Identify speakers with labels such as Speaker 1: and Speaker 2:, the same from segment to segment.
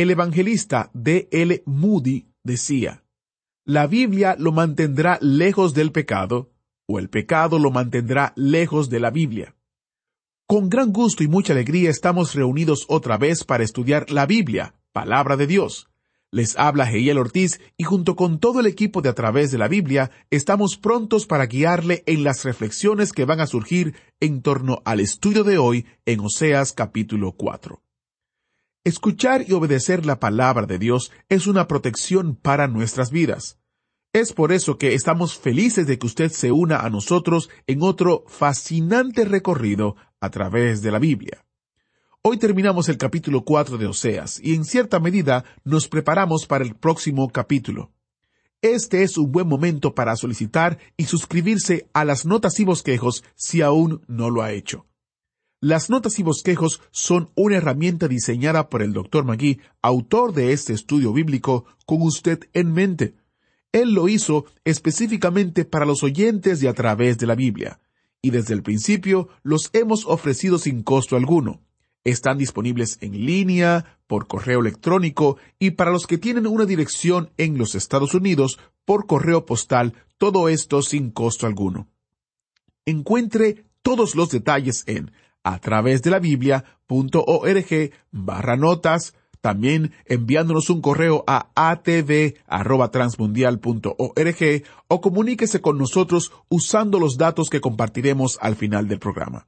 Speaker 1: El evangelista D. L. Moody decía, La Biblia lo mantendrá lejos del pecado, o el pecado lo mantendrá lejos de la Biblia. Con gran gusto y mucha alegría estamos reunidos otra vez para estudiar la Biblia, palabra de Dios. Les habla Heiel Ortiz y junto con todo el equipo de A través de la Biblia estamos prontos para guiarle en las reflexiones que van a surgir en torno al estudio de hoy en Oseas capítulo 4. Escuchar y obedecer la palabra de Dios es una protección para nuestras vidas. Es por eso que estamos felices de que usted se una a nosotros en otro fascinante recorrido a través de la Biblia. Hoy terminamos el capítulo 4 de Oseas y en cierta medida nos preparamos para el próximo capítulo. Este es un buen momento para solicitar y suscribirse a las notas y bosquejos si aún no lo ha hecho. Las notas y bosquejos son una herramienta diseñada por el Dr. Magui, autor de este estudio bíblico, con usted en mente. Él lo hizo específicamente para los oyentes de a través de la Biblia, y desde el principio los hemos ofrecido sin costo alguno. Están disponibles en línea, por correo electrónico y para los que tienen una dirección en los Estados Unidos, por correo postal, todo esto sin costo alguno. Encuentre todos los detalles en a través de la Biblia.org barra notas, también enviándonos un correo a atv@transmundial.org o comuníquese con nosotros usando los datos que compartiremos al final del programa.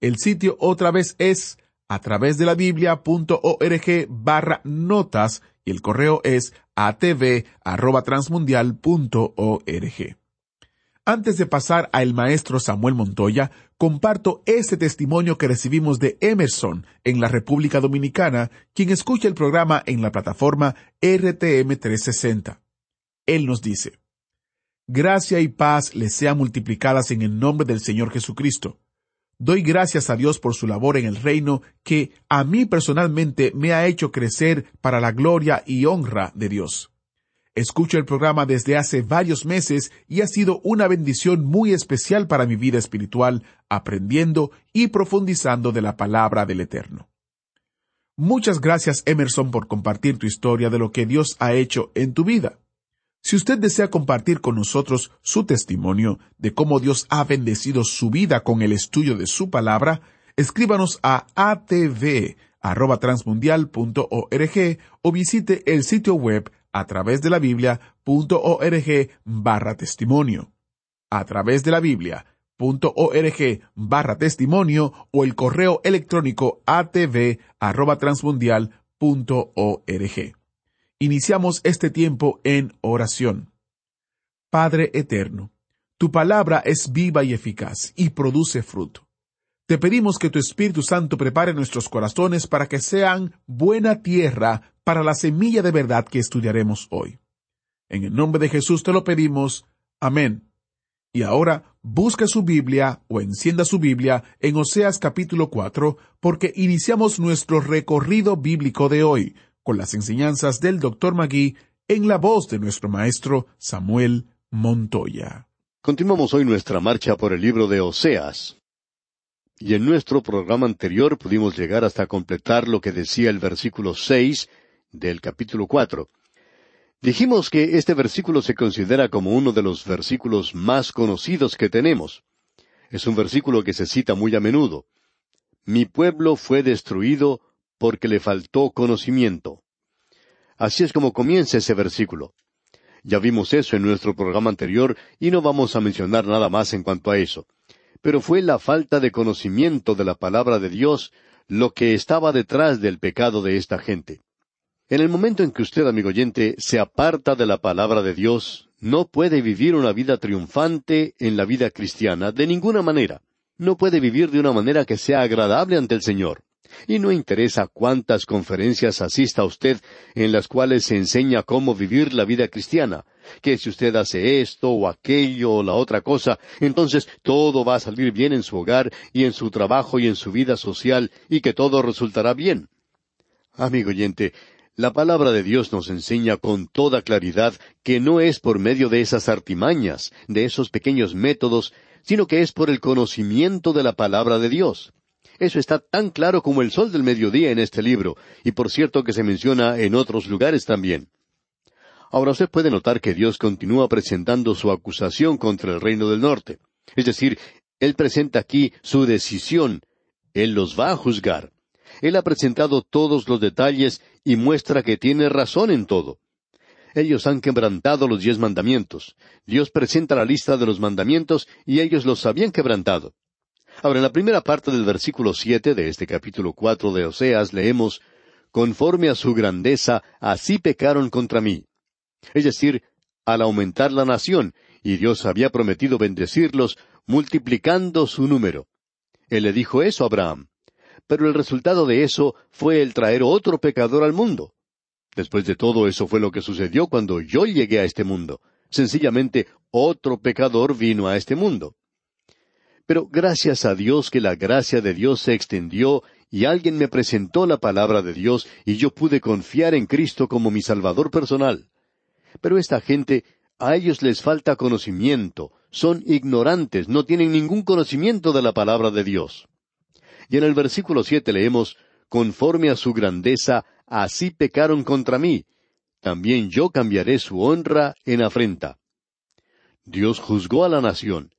Speaker 1: El sitio otra vez es a través de la Biblia.org barra notas y el correo es atv@transmundial.org. Antes de pasar a el maestro Samuel Montoya, comparto este testimonio que recibimos de Emerson en la República Dominicana, quien escucha el programa en la plataforma RTM 360. Él nos dice, Gracia y paz les sean multiplicadas en el nombre del Señor Jesucristo. Doy gracias a Dios por su labor en el reino que a mí personalmente me ha hecho crecer para la gloria y honra de Dios. Escucho el programa desde hace varios meses y ha sido una bendición muy especial para mi vida espiritual, aprendiendo y profundizando de la palabra del Eterno. Muchas gracias Emerson por compartir tu historia de lo que Dios ha hecho en tu vida. Si usted desea compartir con nosotros su testimonio de cómo Dios ha bendecido su vida con el estudio de su palabra, escríbanos a atv@transmundial.org o visite el sitio web a través de la Biblia.org barra testimonio. A través de la Biblia.org barra testimonio o el correo electrónico atv arroba transmundial.org. Iniciamos este tiempo en oración. Padre eterno, tu palabra es viva y eficaz y produce fruto. Te pedimos que tu Espíritu Santo prepare nuestros corazones para que sean buena tierra para la semilla de verdad que estudiaremos hoy. En el nombre de Jesús te lo pedimos. Amén. Y ahora busca su Biblia o encienda su Biblia en Oseas capítulo 4 porque iniciamos nuestro recorrido bíblico de hoy con las enseñanzas del Dr. Magui en la voz de nuestro maestro Samuel Montoya.
Speaker 2: Continuamos hoy nuestra marcha por el libro de Oseas. Y en nuestro programa anterior pudimos llegar hasta completar lo que decía el versículo seis del capítulo cuatro. Dijimos que este versículo se considera como uno de los versículos más conocidos que tenemos. Es un versículo que se cita muy a menudo. Mi pueblo fue destruido porque le faltó conocimiento. Así es como comienza ese versículo. Ya vimos eso en nuestro programa anterior y no vamos a mencionar nada más en cuanto a eso pero fue la falta de conocimiento de la palabra de Dios lo que estaba detrás del pecado de esta gente. En el momento en que usted, amigo oyente, se aparta de la palabra de Dios, no puede vivir una vida triunfante en la vida cristiana de ninguna manera. No puede vivir de una manera que sea agradable ante el Señor. Y no interesa cuántas conferencias asista usted en las cuales se enseña cómo vivir la vida cristiana, que si usted hace esto o aquello o la otra cosa, entonces todo va a salir bien en su hogar y en su trabajo y en su vida social y que todo resultará bien. Amigo oyente, la palabra de Dios nos enseña con toda claridad que no es por medio de esas artimañas, de esos pequeños métodos, sino que es por el conocimiento de la palabra de Dios. Eso está tan claro como el sol del mediodía en este libro, y por cierto que se menciona en otros lugares también. Ahora usted puede notar que Dios continúa presentando su acusación contra el reino del norte. Es decir, Él presenta aquí su decisión. Él los va a juzgar. Él ha presentado todos los detalles y muestra que tiene razón en todo. Ellos han quebrantado los diez mandamientos. Dios presenta la lista de los mandamientos y ellos los habían quebrantado. Ahora, en la primera parte del versículo siete de este capítulo cuatro de Oseas leemos Conforme a su grandeza, así pecaron contra mí. Es decir, al aumentar la nación, y Dios había prometido bendecirlos, multiplicando su número. Él le dijo eso a Abraham. Pero el resultado de eso fue el traer otro pecador al mundo. Después de todo, eso fue lo que sucedió cuando yo llegué a este mundo. Sencillamente, otro pecador vino a este mundo. Pero gracias a Dios que la gracia de Dios se extendió y alguien me presentó la palabra de Dios y yo pude confiar en Cristo como mi Salvador personal. Pero esta gente, a ellos les falta conocimiento, son ignorantes, no tienen ningún conocimiento de la palabra de Dios. Y en el versículo siete leemos, Conforme a su grandeza, así pecaron contra mí. También yo cambiaré su honra en afrenta. Dios juzgó a la nación,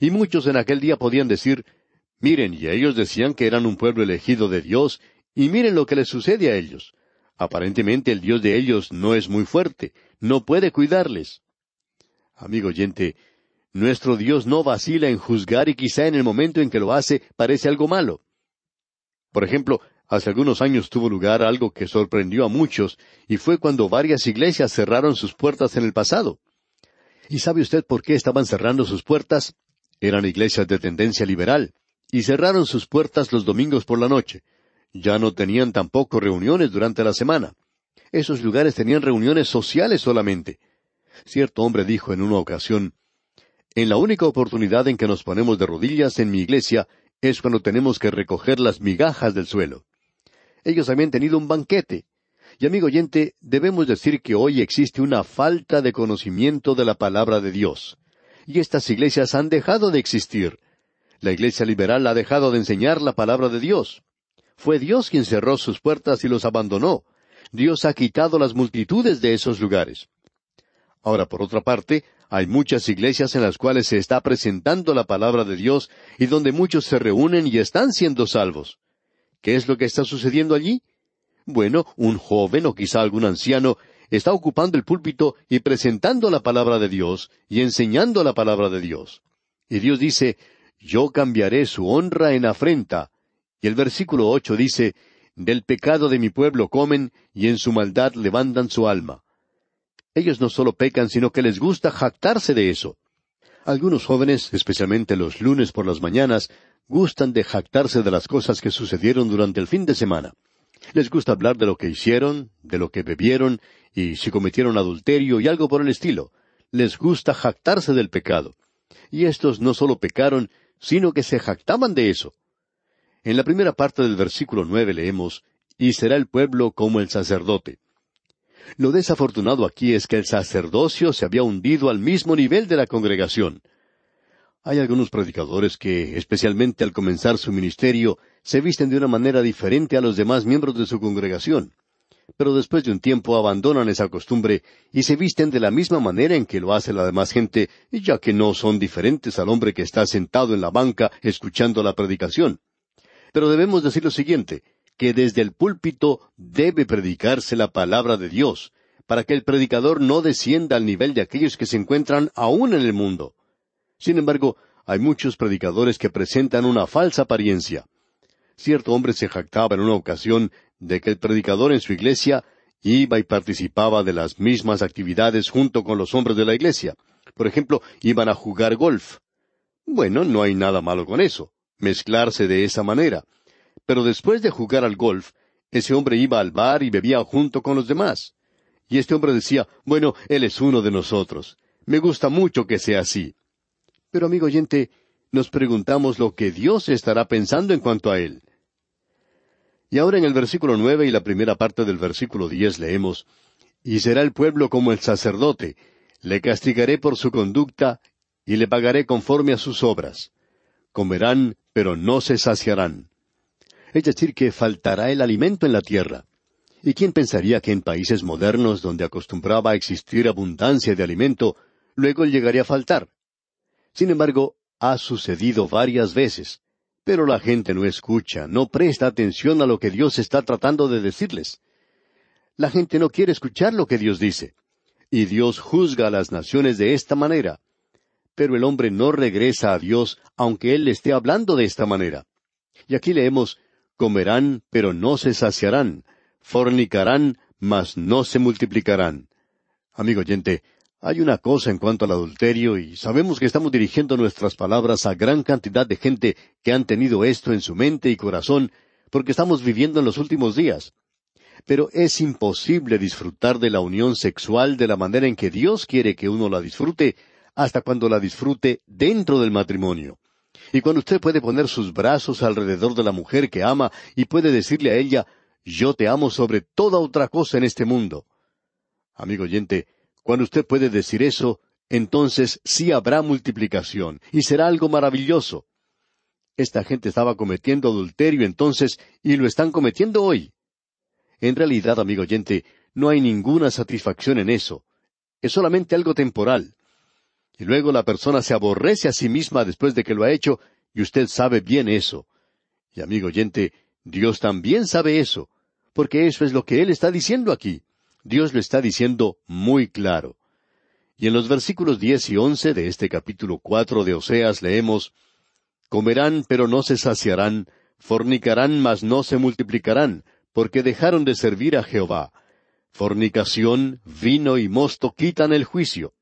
Speaker 2: y muchos en aquel día podían decir, miren, y ellos decían que eran un pueblo elegido de Dios, y miren lo que les sucede a ellos. Aparentemente el Dios de ellos no es muy fuerte, no puede cuidarles. Amigo oyente, nuestro Dios no vacila en juzgar y quizá en el momento en que lo hace parece algo malo. Por ejemplo, hace algunos años tuvo lugar algo que sorprendió a muchos, y fue cuando varias iglesias cerraron sus puertas en el pasado. ¿Y sabe usted por qué estaban cerrando sus puertas? Eran iglesias de tendencia liberal, y cerraron sus puertas los domingos por la noche. Ya no tenían tampoco reuniones durante la semana. Esos lugares tenían reuniones sociales solamente. Cierto hombre dijo en una ocasión, En la única oportunidad en que nos ponemos de rodillas en mi iglesia es cuando tenemos que recoger las migajas del suelo. Ellos habían tenido un banquete. Y amigo oyente, debemos decir que hoy existe una falta de conocimiento de la palabra de Dios y estas iglesias han dejado de existir. La iglesia liberal ha dejado de enseñar la palabra de Dios. Fue Dios quien cerró sus puertas y los abandonó. Dios ha quitado las multitudes de esos lugares. Ahora, por otra parte, hay muchas iglesias en las cuales se está presentando la palabra de Dios y donde muchos se reúnen y están siendo salvos. ¿Qué es lo que está sucediendo allí? Bueno, un joven o quizá algún anciano está ocupando el púlpito y presentando la palabra de Dios y enseñando la palabra de Dios. Y Dios dice, yo cambiaré su honra en afrenta. Y el versículo ocho dice, del pecado de mi pueblo comen y en su maldad levantan su alma. Ellos no solo pecan, sino que les gusta jactarse de eso. Algunos jóvenes, especialmente los lunes por las mañanas, gustan de jactarse de las cosas que sucedieron durante el fin de semana. Les gusta hablar de lo que hicieron, de lo que bebieron y si cometieron adulterio y algo por el estilo. Les gusta jactarse del pecado. Y estos no solo pecaron, sino que se jactaban de eso. En la primera parte del versículo nueve leemos, y será el pueblo como el sacerdote. Lo desafortunado aquí es que el sacerdocio se había hundido al mismo nivel de la congregación. Hay algunos predicadores que, especialmente al comenzar su ministerio, se visten de una manera diferente a los demás miembros de su congregación pero después de un tiempo abandonan esa costumbre y se visten de la misma manera en que lo hace la demás gente, ya que no son diferentes al hombre que está sentado en la banca escuchando la predicación. Pero debemos decir lo siguiente, que desde el púlpito debe predicarse la palabra de Dios, para que el predicador no descienda al nivel de aquellos que se encuentran aún en el mundo. Sin embargo, hay muchos predicadores que presentan una falsa apariencia. Cierto hombre se jactaba en una ocasión de que el predicador en su iglesia iba y participaba de las mismas actividades junto con los hombres de la iglesia. Por ejemplo, iban a jugar golf. Bueno, no hay nada malo con eso, mezclarse de esa manera. Pero después de jugar al golf, ese hombre iba al bar y bebía junto con los demás. Y este hombre decía, bueno, él es uno de nosotros. Me gusta mucho que sea así. Pero amigo oyente, nos preguntamos lo que Dios estará pensando en cuanto a él. Y ahora en el versículo nueve y la primera parte del versículo diez leemos, Y será el pueblo como el sacerdote, le castigaré por su conducta, y le pagaré conforme a sus obras. Comerán, pero no se saciarán. Es decir, que faltará el alimento en la tierra. ¿Y quién pensaría que en países modernos donde acostumbraba a existir abundancia de alimento, luego llegaría a faltar? Sin embargo, ha sucedido varias veces. Pero la gente no escucha, no presta atención a lo que Dios está tratando de decirles. La gente no quiere escuchar lo que Dios dice. Y Dios juzga a las naciones de esta manera. Pero el hombre no regresa a Dios aunque Él le esté hablando de esta manera. Y aquí leemos, comerán, pero no se saciarán, fornicarán, mas no se multiplicarán. Amigo oyente, hay una cosa en cuanto al adulterio y sabemos que estamos dirigiendo nuestras palabras a gran cantidad de gente que han tenido esto en su mente y corazón porque estamos viviendo en los últimos días. Pero es imposible disfrutar de la unión sexual de la manera en que Dios quiere que uno la disfrute hasta cuando la disfrute dentro del matrimonio. Y cuando usted puede poner sus brazos alrededor de la mujer que ama y puede decirle a ella, yo te amo sobre toda otra cosa en este mundo. Amigo oyente, cuando usted puede decir eso, entonces sí habrá multiplicación y será algo maravilloso. Esta gente estaba cometiendo adulterio entonces y lo están cometiendo hoy. En realidad, amigo oyente, no hay ninguna satisfacción en eso. Es solamente algo temporal. Y luego la persona se aborrece a sí misma después de que lo ha hecho, y usted sabe bien eso. Y amigo oyente, Dios también sabe eso, porque eso es lo que Él está diciendo aquí. Dios lo está diciendo muy claro. Y en los versículos diez y once de este capítulo cuatro de Oseas leemos Comerán, pero no se saciarán, fornicarán, mas no se multiplicarán, porque dejaron de servir a Jehová. Fornicación, vino y mosto quitan el juicio.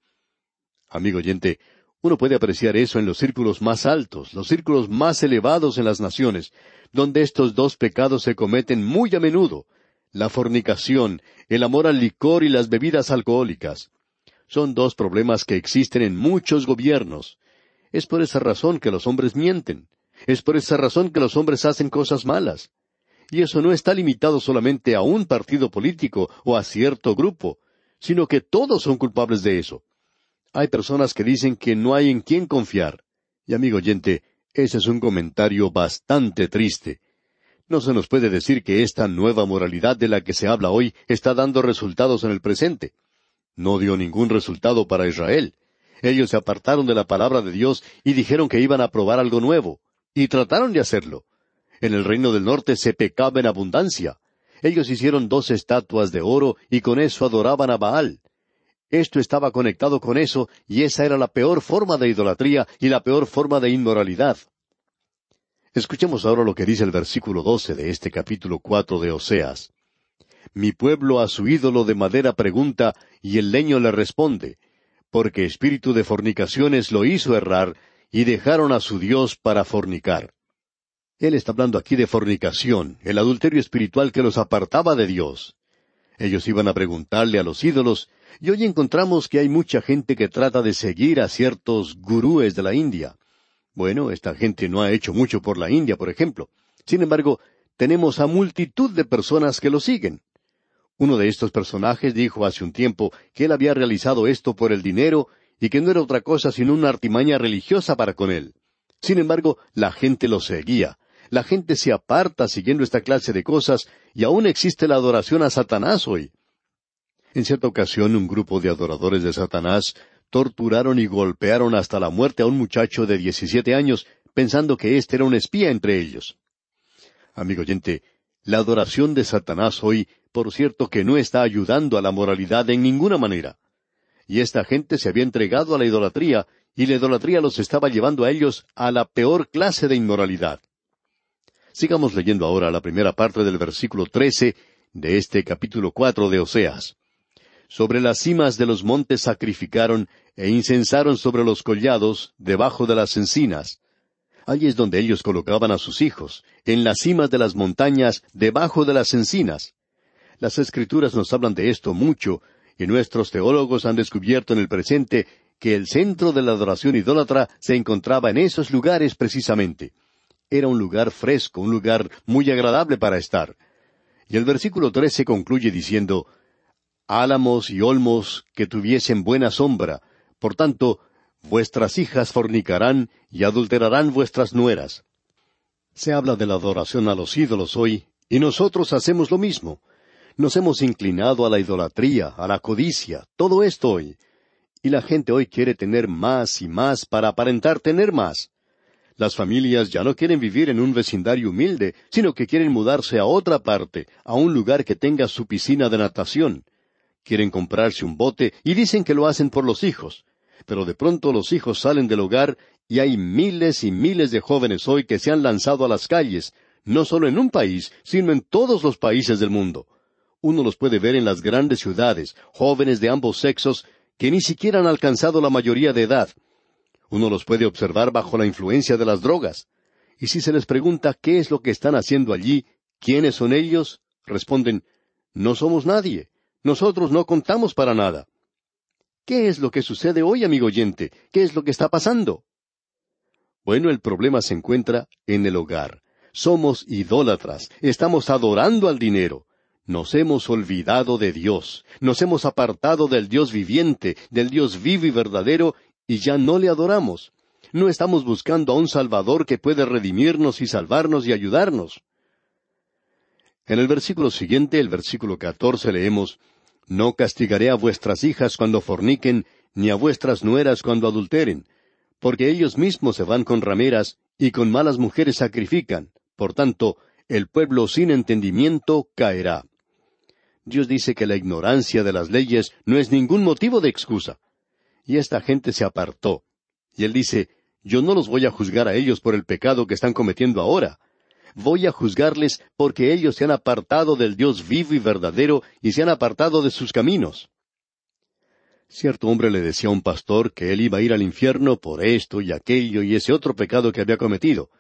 Speaker 2: Amigo oyente, uno puede apreciar eso en los círculos más altos, los círculos más elevados en las naciones, donde estos dos pecados se cometen muy a menudo, la fornicación, el amor al licor y las bebidas alcohólicas. Son dos problemas que existen en muchos gobiernos. Es por esa razón que los hombres mienten. Es por esa razón que los hombres hacen cosas malas. Y eso no está limitado solamente a un partido político o a cierto grupo, sino que todos son culpables de eso. Hay personas que dicen que no hay en quién confiar. Y amigo oyente, ese es un comentario bastante triste. No se nos puede decir que esta nueva moralidad de la que se habla hoy está dando resultados en el presente. No dio ningún resultado para Israel. Ellos se apartaron de la palabra de Dios y dijeron que iban a probar algo nuevo, y trataron de hacerlo. En el reino del norte se pecaba en abundancia. Ellos hicieron dos estatuas de oro y con eso adoraban a Baal. Esto estaba conectado con eso, y esa era la peor forma de idolatría y la peor forma de inmoralidad. Escuchemos ahora lo que dice el versículo doce de este capítulo cuatro de Oseas. Mi pueblo a su ídolo de madera pregunta, y el leño le responde, porque espíritu de fornicaciones lo hizo errar, y dejaron a su Dios para fornicar. Él está hablando aquí de fornicación, el adulterio espiritual que los apartaba de Dios. Ellos iban a preguntarle a los ídolos, y hoy encontramos que hay mucha gente que trata de seguir a ciertos gurúes de la India. Bueno, esta gente no ha hecho mucho por la India, por ejemplo. Sin embargo, tenemos a multitud de personas que lo siguen. Uno de estos personajes dijo hace un tiempo que él había realizado esto por el dinero y que no era otra cosa sino una artimaña religiosa para con él. Sin embargo, la gente lo seguía. La gente se aparta siguiendo esta clase de cosas y aún existe la adoración a Satanás hoy. En cierta ocasión un grupo de adoradores de Satanás torturaron y golpearon hasta la muerte a un muchacho de diecisiete años, pensando que éste era un espía entre ellos. Amigo oyente, la adoración de Satanás hoy, por cierto, que no está ayudando a la moralidad en ninguna manera. Y esta gente se había entregado a la idolatría, y la idolatría los estaba llevando a ellos a la peor clase de inmoralidad. Sigamos leyendo ahora la primera parte del versículo trece de este capítulo cuatro de Oseas. Sobre las cimas de los montes sacrificaron, e incensaron sobre los collados, debajo de las encinas. Allí es donde ellos colocaban a sus hijos, en las cimas de las montañas, debajo de las encinas. Las escrituras nos hablan de esto mucho, y nuestros teólogos han descubierto en el presente que el centro de la adoración idólatra se encontraba en esos lugares precisamente. Era un lugar fresco, un lugar muy agradable para estar. Y el versículo trece concluye diciendo, Álamos y olmos que tuviesen buena sombra, por tanto, vuestras hijas fornicarán y adulterarán vuestras nueras. Se habla de la adoración a los ídolos hoy, y nosotros hacemos lo mismo. Nos hemos inclinado a la idolatría, a la codicia, todo esto hoy. Y la gente hoy quiere tener más y más para aparentar tener más. Las familias ya no quieren vivir en un vecindario humilde, sino que quieren mudarse a otra parte, a un lugar que tenga su piscina de natación. Quieren comprarse un bote y dicen que lo hacen por los hijos. Pero de pronto los hijos salen del hogar y hay miles y miles de jóvenes hoy que se han lanzado a las calles, no solo en un país, sino en todos los países del mundo. Uno los puede ver en las grandes ciudades, jóvenes de ambos sexos, que ni siquiera han alcanzado la mayoría de edad. Uno los puede observar bajo la influencia de las drogas. Y si se les pregunta qué es lo que están haciendo allí, quiénes son ellos, responden, no somos nadie. Nosotros no contamos para nada. ¿Qué es lo que sucede hoy, amigo oyente? ¿Qué es lo que está pasando? Bueno, el problema se encuentra en el hogar. Somos idólatras, estamos adorando al dinero. Nos hemos olvidado de Dios, nos hemos apartado del Dios viviente, del Dios vivo y verdadero, y ya no le adoramos. No estamos buscando a un Salvador que puede redimirnos y salvarnos y ayudarnos. En el versículo siguiente, el versículo catorce, leemos No castigaré a vuestras hijas cuando forniquen, ni a vuestras nueras cuando adulteren, porque ellos mismos se van con rameras y con malas mujeres sacrifican. Por tanto, el pueblo sin entendimiento caerá. Dios dice que la ignorancia de las leyes no es ningún motivo de excusa. Y esta gente se apartó. Y él dice, yo no los voy a juzgar a ellos por el pecado que están cometiendo ahora. Voy a juzgarles porque ellos se han apartado del Dios vivo y verdadero y se han apartado de sus caminos. Cierto hombre le decía a un pastor que él iba a ir al infierno por esto y aquello y ese otro pecado que había cometido.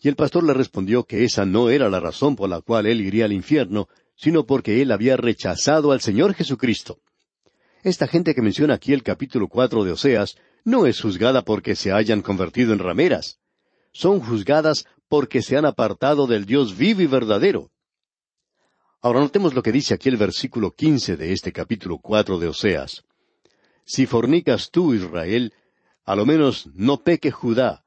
Speaker 2: Y el pastor le respondió que esa no era la razón por la cual él iría al infierno, sino porque él había rechazado al Señor Jesucristo. Esta gente que menciona aquí el capítulo cuatro de Oseas no es juzgada porque se hayan convertido en rameras. Son juzgadas porque se han apartado del Dios vivo y verdadero. Ahora notemos lo que dice aquí el versículo quince de este capítulo cuatro de Oseas. Si fornicas tú, Israel, a lo menos no peque Judá,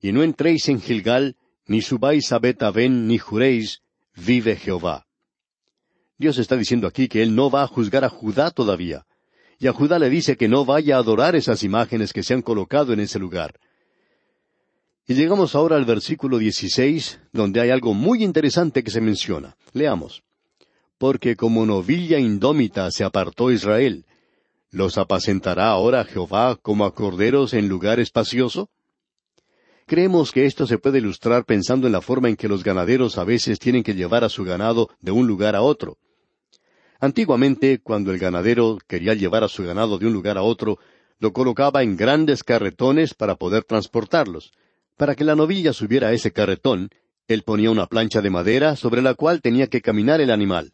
Speaker 2: y no entréis en Gilgal, ni subáis a Betaben, ni juréis, vive Jehová. Dios está diciendo aquí que Él no va a juzgar a Judá todavía. Y a Judá le dice que no vaya a adorar esas imágenes que se han colocado en ese lugar. Y llegamos ahora al versículo 16, donde hay algo muy interesante que se menciona. Leamos. Porque como novilla indómita se apartó Israel, ¿los apacentará ahora Jehová como a corderos en lugar espacioso? Creemos que esto se puede ilustrar pensando en la forma en que los ganaderos a veces tienen que llevar a su ganado de un lugar a otro. Antiguamente, cuando el ganadero quería llevar a su ganado de un lugar a otro, lo colocaba en grandes carretones para poder transportarlos. Para que la novilla subiera a ese carretón, él ponía una plancha de madera sobre la cual tenía que caminar el animal.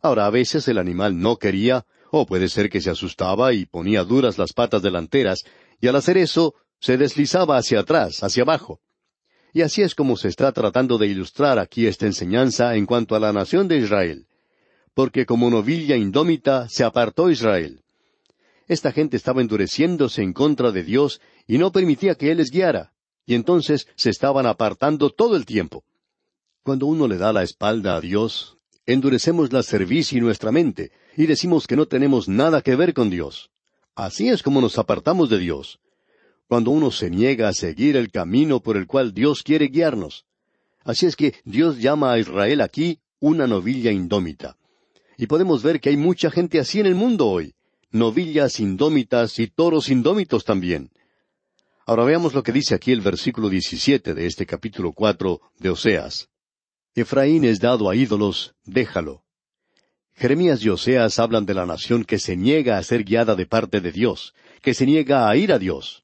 Speaker 2: Ahora a veces el animal no quería, o puede ser que se asustaba y ponía duras las patas delanteras, y al hacer eso se deslizaba hacia atrás, hacia abajo. Y así es como se está tratando de ilustrar aquí esta enseñanza en cuanto a la nación de Israel porque como novilla indómita se apartó Israel. Esta gente estaba endureciéndose en contra de Dios y no permitía que Él les guiara, y entonces se estaban apartando todo el tiempo. Cuando uno le da la espalda a Dios, endurecemos la cerviz y nuestra mente, y decimos que no tenemos nada que ver con Dios. Así es como nos apartamos de Dios. Cuando uno se niega a seguir el camino por el cual Dios quiere guiarnos. Así es que Dios llama a Israel aquí una novilla indómita. Y podemos ver que hay mucha gente así en el mundo hoy, novillas indómitas y toros indómitos también. Ahora veamos lo que dice aquí el versículo 17 de este capítulo cuatro de Oseas. Efraín es dado a ídolos, déjalo. Jeremías y Oseas hablan de la nación que se niega a ser guiada de parte de Dios, que se niega a ir a Dios.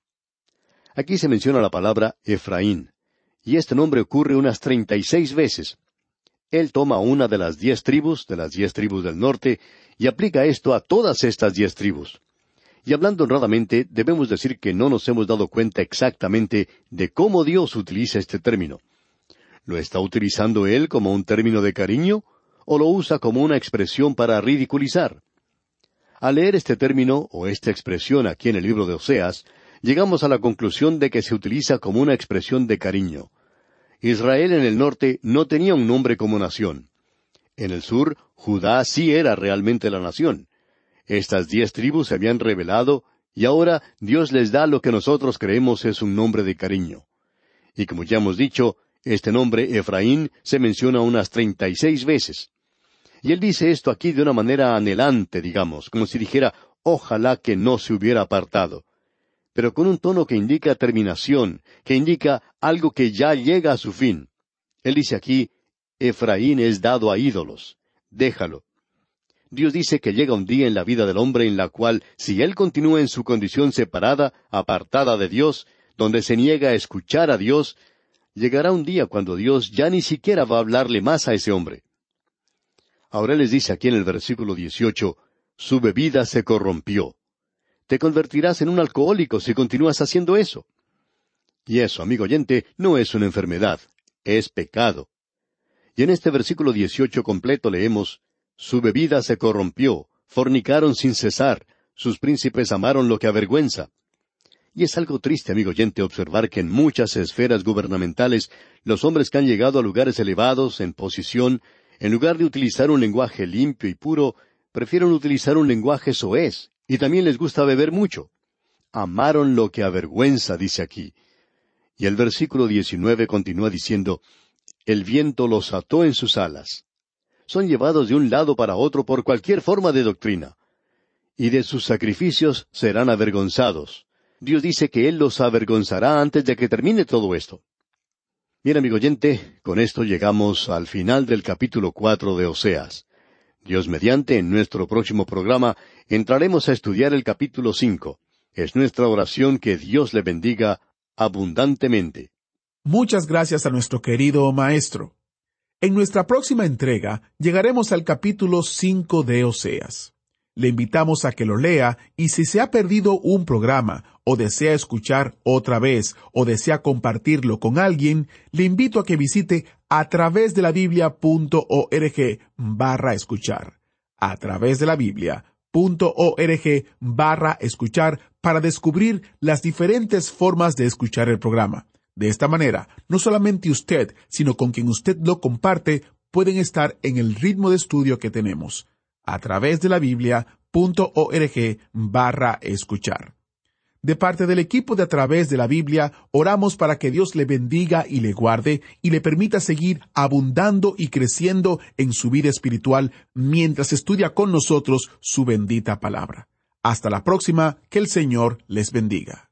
Speaker 2: Aquí se menciona la palabra Efraín, y este nombre ocurre unas treinta y seis veces. Él toma una de las diez tribus, de las diez tribus del norte, y aplica esto a todas estas diez tribus. Y hablando honradamente, debemos decir que no nos hemos dado cuenta exactamente de cómo Dios utiliza este término. ¿Lo está utilizando Él como un término de cariño o lo usa como una expresión para ridiculizar? Al leer este término o esta expresión aquí en el libro de Oseas, llegamos a la conclusión de que se utiliza como una expresión de cariño. Israel en el norte no tenía un nombre como nación. En el sur, Judá sí era realmente la nación. Estas diez tribus se habían revelado y ahora Dios les da lo que nosotros creemos es un nombre de cariño. Y como ya hemos dicho, este nombre Efraín se menciona unas treinta y seis veces. Y él dice esto aquí de una manera anhelante, digamos, como si dijera, ojalá que no se hubiera apartado. Pero con un tono que indica terminación, que indica algo que ya llega a su fin. Él dice aquí, Efraín es dado a ídolos. Déjalo. Dios dice que llega un día en la vida del hombre en la cual, si él continúa en su condición separada, apartada de Dios, donde se niega a escuchar a Dios, llegará un día cuando Dios ya ni siquiera va a hablarle más a ese hombre. Ahora les dice aquí en el versículo 18, su bebida se corrompió. Te convertirás en un alcohólico si continúas haciendo eso. Y eso, amigo oyente, no es una enfermedad, es pecado. Y en este versículo 18 completo leemos, su bebida se corrompió, fornicaron sin cesar, sus príncipes amaron lo que avergüenza. Y es algo triste, amigo oyente, observar que en muchas esferas gubernamentales los hombres que han llegado a lugares elevados, en posición, en lugar de utilizar un lenguaje limpio y puro, prefieren utilizar un lenguaje soez, y también les gusta beber mucho. Amaron lo que avergüenza, dice aquí. Y el versículo 19 continúa diciendo, El viento los ató en sus alas son llevados de un lado para otro por cualquier forma de doctrina. Y de sus sacrificios serán avergonzados. Dios dice que Él los avergonzará antes de que termine todo esto. Bien, amigo oyente, con esto llegamos al final del capítulo cuatro de Oseas. Dios mediante, en nuestro próximo programa entraremos a estudiar el capítulo cinco. Es nuestra oración que Dios le bendiga abundantemente.
Speaker 1: Muchas gracias a nuestro querido Maestro. En nuestra próxima entrega llegaremos al capítulo 5 de Oseas. Le invitamos a que lo lea y si se ha perdido un programa o desea escuchar otra vez o desea compartirlo con alguien, le invito a que visite a través de la biblia.org barra escuchar. A través de la biblia.org barra escuchar para descubrir las diferentes formas de escuchar el programa. De esta manera, no solamente usted, sino con quien usted lo comparte, pueden estar en el ritmo de estudio que tenemos a través de la biblia.org barra escuchar. De parte del equipo de A través de la Biblia, oramos para que Dios le bendiga y le guarde y le permita seguir abundando y creciendo en su vida espiritual mientras estudia con nosotros su bendita palabra. Hasta la próxima, que el Señor les bendiga.